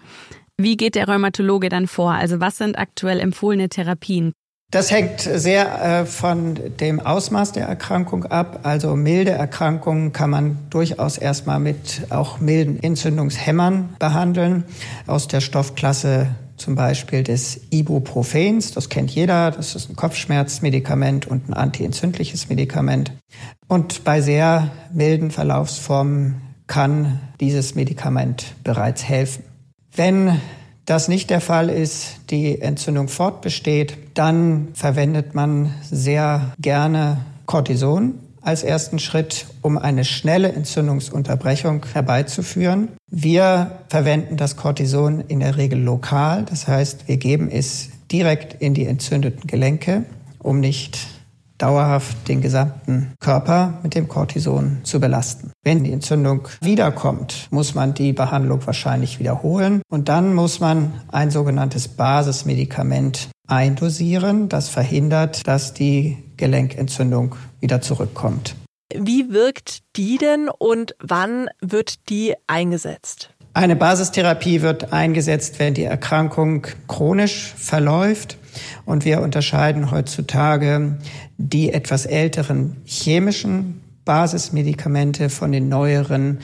Wie geht der Rheumatologe dann vor? Also was sind aktuell empfohlene Therapien? Das hängt sehr äh, von dem Ausmaß der Erkrankung ab. Also milde Erkrankungen kann man durchaus erstmal mit auch milden Entzündungshämmern behandeln. Aus der Stoffklasse zum Beispiel des Ibuprofens, das kennt jeder, das ist ein Kopfschmerzmedikament und ein antientzündliches Medikament. Und bei sehr milden Verlaufsformen kann dieses Medikament bereits helfen. Wenn das nicht der Fall ist, die Entzündung fortbesteht, dann verwendet man sehr gerne Cortison als ersten Schritt, um eine schnelle Entzündungsunterbrechung herbeizuführen. Wir verwenden das Cortison in der Regel lokal, das heißt, wir geben es direkt in die entzündeten Gelenke, um nicht dauerhaft den gesamten Körper mit dem Cortison zu belasten. Wenn die Entzündung wiederkommt, muss man die Behandlung wahrscheinlich wiederholen und dann muss man ein sogenanntes Basismedikament eindosieren, das verhindert, dass die Gelenkentzündung wieder zurückkommt. Wie wirkt die denn und wann wird die eingesetzt? Eine Basistherapie wird eingesetzt, wenn die Erkrankung chronisch verläuft. Und wir unterscheiden heutzutage die etwas älteren chemischen Basismedikamente von den neueren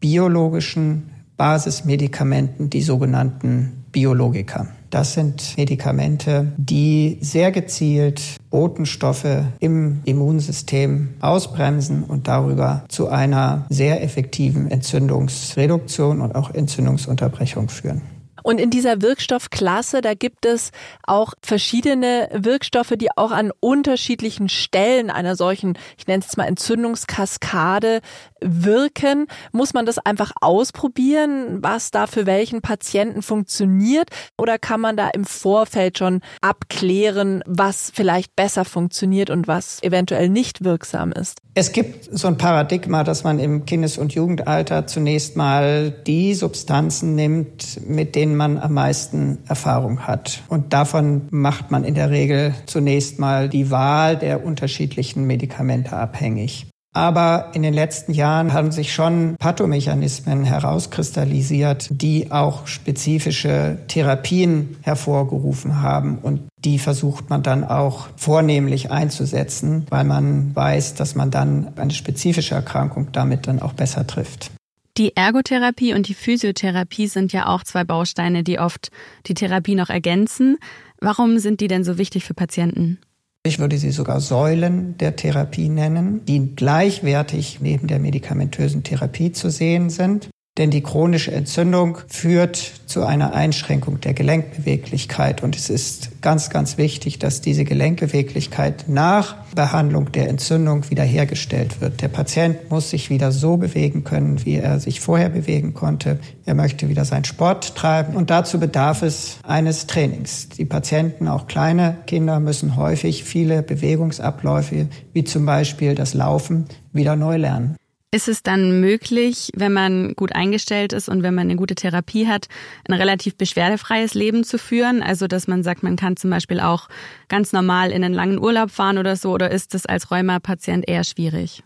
biologischen Basismedikamenten, die sogenannten Biologika. Das sind Medikamente, die sehr gezielt Botenstoffe im Immunsystem ausbremsen und darüber zu einer sehr effektiven Entzündungsreduktion und auch Entzündungsunterbrechung führen. Und in dieser Wirkstoffklasse, da gibt es auch verschiedene Wirkstoffe, die auch an unterschiedlichen Stellen einer solchen, ich nenne es mal Entzündungskaskade, wirken? Muss man das einfach ausprobieren, was da für welchen Patienten funktioniert? Oder kann man da im Vorfeld schon abklären, was vielleicht besser funktioniert und was eventuell nicht wirksam ist? Es gibt so ein Paradigma, dass man im Kindes- und Jugendalter zunächst mal die Substanzen nimmt, mit denen man am meisten Erfahrung hat. Und davon macht man in der Regel zunächst mal die Wahl der unterschiedlichen Medikamente abhängig. Aber in den letzten Jahren haben sich schon Pathomechanismen herauskristallisiert, die auch spezifische Therapien hervorgerufen haben. Und die versucht man dann auch vornehmlich einzusetzen, weil man weiß, dass man dann eine spezifische Erkrankung damit dann auch besser trifft. Die Ergotherapie und die Physiotherapie sind ja auch zwei Bausteine, die oft die Therapie noch ergänzen. Warum sind die denn so wichtig für Patienten? Ich würde sie sogar Säulen der Therapie nennen, die gleichwertig neben der medikamentösen Therapie zu sehen sind. Denn die chronische Entzündung führt zu einer Einschränkung der Gelenkbeweglichkeit. Und es ist ganz, ganz wichtig, dass diese Gelenkbeweglichkeit nach Behandlung der Entzündung wiederhergestellt wird. Der Patient muss sich wieder so bewegen können, wie er sich vorher bewegen konnte. Er möchte wieder seinen Sport treiben. Und dazu bedarf es eines Trainings. Die Patienten, auch kleine Kinder, müssen häufig viele Bewegungsabläufe, wie zum Beispiel das Laufen, wieder neu lernen. Ist es dann möglich, wenn man gut eingestellt ist und wenn man eine gute Therapie hat, ein relativ beschwerdefreies Leben zu führen? Also, dass man sagt, man kann zum Beispiel auch ganz normal in einen langen Urlaub fahren oder so, oder ist das als Rheuma-Patient eher schwierig?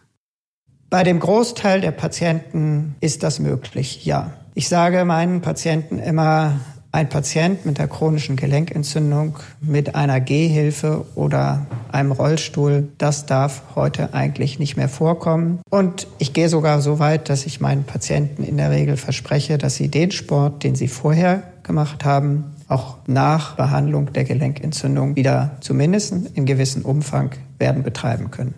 Bei dem Großteil der Patienten ist das möglich, ja. Ich sage meinen Patienten immer, ein Patient mit der chronischen Gelenkentzündung mit einer Gehhilfe oder einem Rollstuhl, das darf heute eigentlich nicht mehr vorkommen. Und ich gehe sogar so weit, dass ich meinen Patienten in der Regel verspreche, dass sie den Sport, den sie vorher gemacht haben, auch nach Behandlung der Gelenkentzündung wieder zumindest in gewissem Umfang werden betreiben können.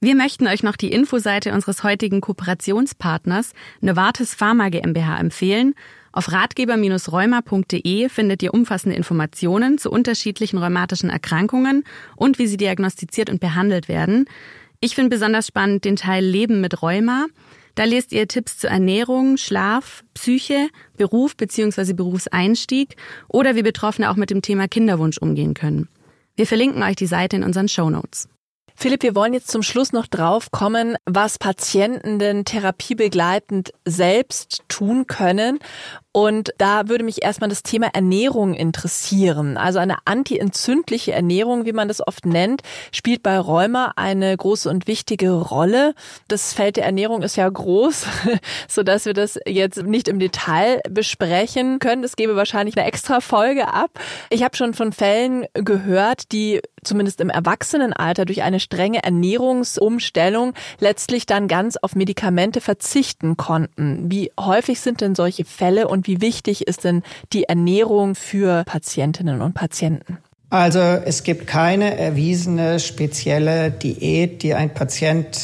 Wir möchten euch noch die Infoseite unseres heutigen Kooperationspartners Novartis Pharma GmbH empfehlen auf ratgeber-rheuma.de findet ihr umfassende Informationen zu unterschiedlichen rheumatischen Erkrankungen und wie sie diagnostiziert und behandelt werden. Ich finde besonders spannend den Teil Leben mit Rheuma. Da lest ihr Tipps zur Ernährung, Schlaf, Psyche, Beruf bzw. Berufseinstieg oder wie Betroffene auch mit dem Thema Kinderwunsch umgehen können. Wir verlinken euch die Seite in unseren Show Notes. Philipp, wir wollen jetzt zum Schluss noch drauf kommen, was Patienten denn therapiebegleitend selbst tun können. Und da würde mich erstmal das Thema Ernährung interessieren. Also eine antientzündliche Ernährung, wie man das oft nennt, spielt bei Rheuma eine große und wichtige Rolle. Das Feld der Ernährung ist ja groß, [laughs] so dass wir das jetzt nicht im Detail besprechen können. Es gäbe wahrscheinlich eine extra Folge ab. Ich habe schon von Fällen gehört, die zumindest im Erwachsenenalter durch eine strenge Ernährungsumstellung letztlich dann ganz auf Medikamente verzichten konnten. Wie häufig sind denn solche Fälle und wie wichtig ist denn die Ernährung für Patientinnen und Patienten? Also es gibt keine erwiesene spezielle Diät, die ein Patient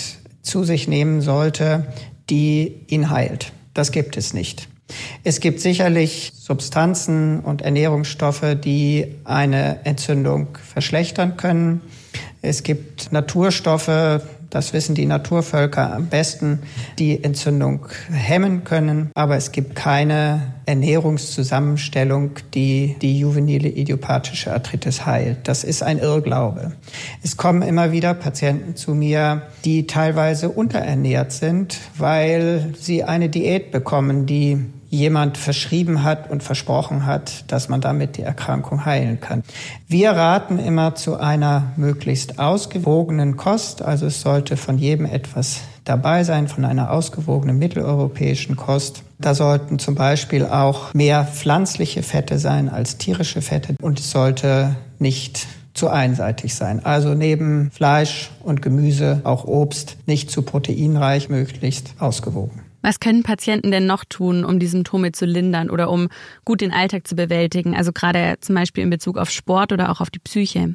zu sich nehmen sollte, die ihn heilt. Das gibt es nicht. Es gibt sicherlich Substanzen und Ernährungsstoffe, die eine Entzündung verschlechtern können. Es gibt Naturstoffe, das wissen die Naturvölker am besten, die Entzündung hemmen können. Aber es gibt keine Ernährungszusammenstellung, die die juvenile idiopathische Arthritis heilt. Das ist ein Irrglaube. Es kommen immer wieder Patienten zu mir, die teilweise unterernährt sind, weil sie eine Diät bekommen, die jemand verschrieben hat und versprochen hat, dass man damit die Erkrankung heilen kann. Wir raten immer zu einer möglichst ausgewogenen Kost. Also es sollte von jedem etwas dabei sein, von einer ausgewogenen mitteleuropäischen Kost. Da sollten zum Beispiel auch mehr pflanzliche Fette sein als tierische Fette und es sollte nicht zu einseitig sein. Also neben Fleisch und Gemüse auch Obst nicht zu proteinreich, möglichst ausgewogen. Was können Patienten denn noch tun, um die Symptome zu lindern oder um gut den Alltag zu bewältigen? Also gerade zum Beispiel in Bezug auf Sport oder auch auf die Psyche.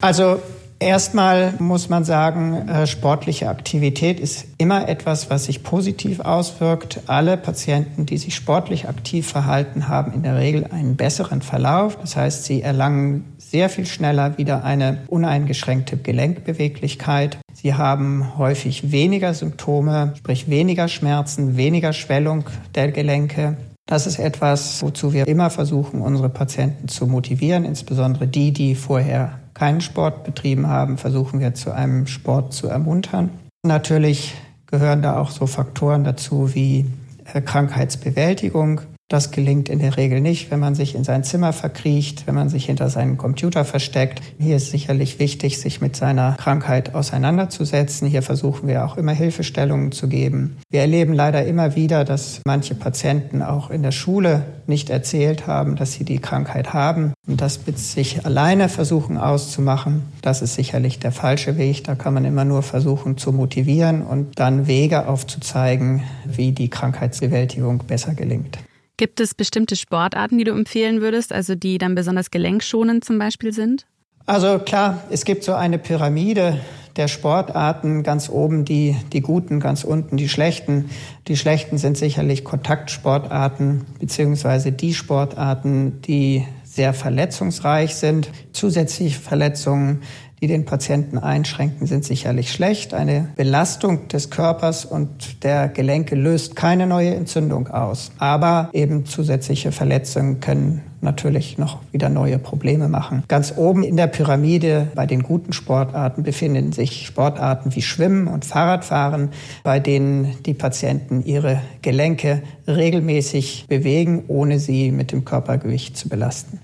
Also Erstmal muss man sagen, äh, sportliche Aktivität ist immer etwas, was sich positiv auswirkt. Alle Patienten, die sich sportlich aktiv verhalten, haben in der Regel einen besseren Verlauf. Das heißt, sie erlangen sehr viel schneller wieder eine uneingeschränkte Gelenkbeweglichkeit. Sie haben häufig weniger Symptome, sprich weniger Schmerzen, weniger Schwellung der Gelenke. Das ist etwas, wozu wir immer versuchen, unsere Patienten zu motivieren, insbesondere die, die vorher keinen Sport betrieben haben, versuchen wir zu einem Sport zu ermuntern. Natürlich gehören da auch so Faktoren dazu wie äh, Krankheitsbewältigung. Das gelingt in der Regel nicht, wenn man sich in sein Zimmer verkriecht, wenn man sich hinter seinen Computer versteckt. Hier ist sicherlich wichtig, sich mit seiner Krankheit auseinanderzusetzen. Hier versuchen wir auch immer Hilfestellungen zu geben. Wir erleben leider immer wieder, dass manche Patienten auch in der Schule nicht erzählt haben, dass sie die Krankheit haben und das mit sich alleine versuchen auszumachen. Das ist sicherlich der falsche Weg. Da kann man immer nur versuchen zu motivieren und dann Wege aufzuzeigen, wie die Krankheitsbewältigung besser gelingt. Gibt es bestimmte Sportarten, die du empfehlen würdest, also die dann besonders gelenkschonend zum Beispiel sind? Also klar, es gibt so eine Pyramide der Sportarten, ganz oben die, die guten, ganz unten die schlechten. Die schlechten sind sicherlich Kontaktsportarten, beziehungsweise die Sportarten, die sehr verletzungsreich sind. Zusätzliche Verletzungen die den Patienten einschränken, sind sicherlich schlecht. Eine Belastung des Körpers und der Gelenke löst keine neue Entzündung aus. Aber eben zusätzliche Verletzungen können natürlich noch wieder neue Probleme machen. Ganz oben in der Pyramide bei den guten Sportarten befinden sich Sportarten wie Schwimmen und Fahrradfahren, bei denen die Patienten ihre Gelenke regelmäßig bewegen, ohne sie mit dem Körpergewicht zu belasten.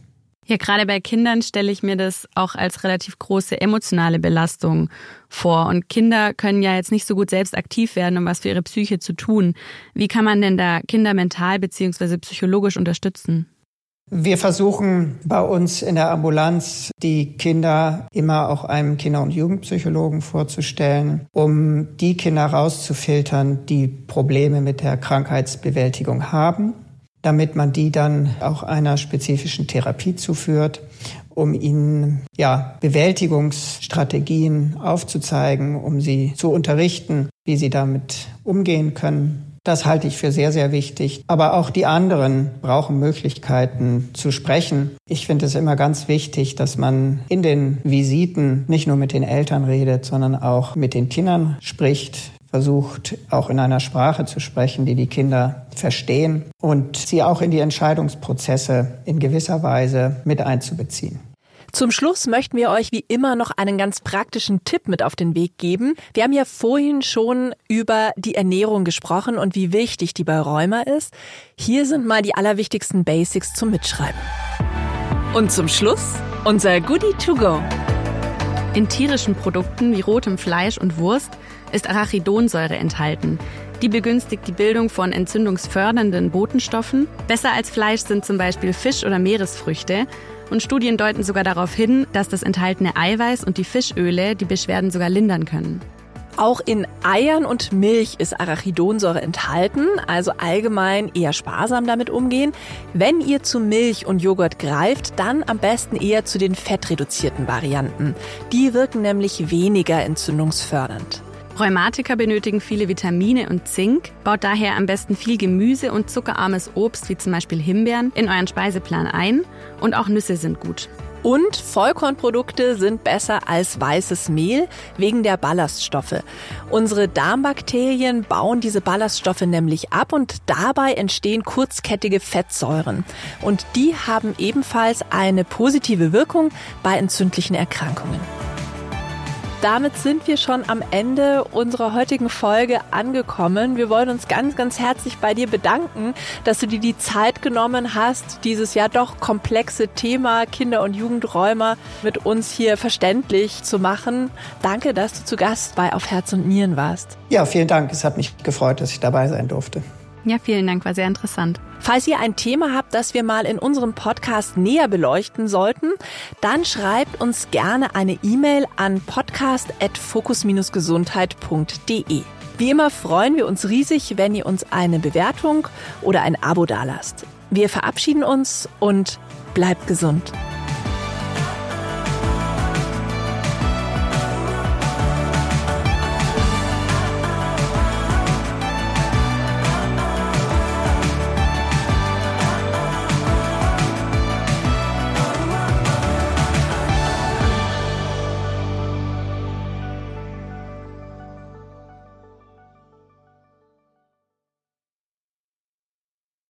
Ja, gerade bei Kindern stelle ich mir das auch als relativ große emotionale Belastung vor. Und Kinder können ja jetzt nicht so gut selbst aktiv werden, um was für ihre Psyche zu tun. Wie kann man denn da Kinder mental bzw. psychologisch unterstützen? Wir versuchen bei uns in der Ambulanz die Kinder immer auch einem Kinder- und Jugendpsychologen vorzustellen, um die Kinder rauszufiltern, die Probleme mit der Krankheitsbewältigung haben damit man die dann auch einer spezifischen Therapie zuführt, um ihnen ja, Bewältigungsstrategien aufzuzeigen, um sie zu unterrichten, wie sie damit umgehen können. Das halte ich für sehr, sehr wichtig. Aber auch die anderen brauchen Möglichkeiten zu sprechen. Ich finde es immer ganz wichtig, dass man in den Visiten nicht nur mit den Eltern redet, sondern auch mit den Kindern spricht, versucht auch in einer Sprache zu sprechen, die die Kinder verstehen und sie auch in die Entscheidungsprozesse in gewisser Weise mit einzubeziehen. Zum Schluss möchten wir euch wie immer noch einen ganz praktischen Tipp mit auf den Weg geben. Wir haben ja vorhin schon über die Ernährung gesprochen und wie wichtig die bei Rheuma ist. Hier sind mal die allerwichtigsten Basics zum Mitschreiben. Und zum Schluss unser Goodie to go. In tierischen Produkten wie rotem Fleisch und Wurst ist Arachidonsäure enthalten. Die begünstigt die Bildung von entzündungsfördernden Botenstoffen. Besser als Fleisch sind zum Beispiel Fisch oder Meeresfrüchte. Und Studien deuten sogar darauf hin, dass das enthaltene Eiweiß und die Fischöle die Beschwerden sogar lindern können. Auch in Eiern und Milch ist Arachidonsäure enthalten, also allgemein eher sparsam damit umgehen. Wenn ihr zu Milch und Joghurt greift, dann am besten eher zu den fettreduzierten Varianten. Die wirken nämlich weniger entzündungsfördernd. Rheumatiker benötigen viele Vitamine und Zink. Baut daher am besten viel Gemüse und zuckerarmes Obst wie zum Beispiel Himbeeren in euren Speiseplan ein. Und auch Nüsse sind gut. Und Vollkornprodukte sind besser als weißes Mehl wegen der Ballaststoffe. Unsere Darmbakterien bauen diese Ballaststoffe nämlich ab und dabei entstehen kurzkettige Fettsäuren. Und die haben ebenfalls eine positive Wirkung bei entzündlichen Erkrankungen damit sind wir schon am Ende unserer heutigen Folge angekommen. Wir wollen uns ganz, ganz herzlich bei dir bedanken, dass du dir die Zeit genommen hast, dieses ja doch komplexe Thema Kinder- und Jugendräumer mit uns hier verständlich zu machen. Danke, dass du zu Gast bei Auf Herz und Nieren warst. Ja, vielen Dank. Es hat mich gefreut, dass ich dabei sein durfte. Ja, vielen Dank, war sehr interessant. Falls ihr ein Thema habt, das wir mal in unserem Podcast näher beleuchten sollten, dann schreibt uns gerne eine E-Mail an podcast.fokus-gesundheit.de. Wie immer freuen wir uns riesig, wenn ihr uns eine Bewertung oder ein Abo dalasst. Wir verabschieden uns und bleibt gesund.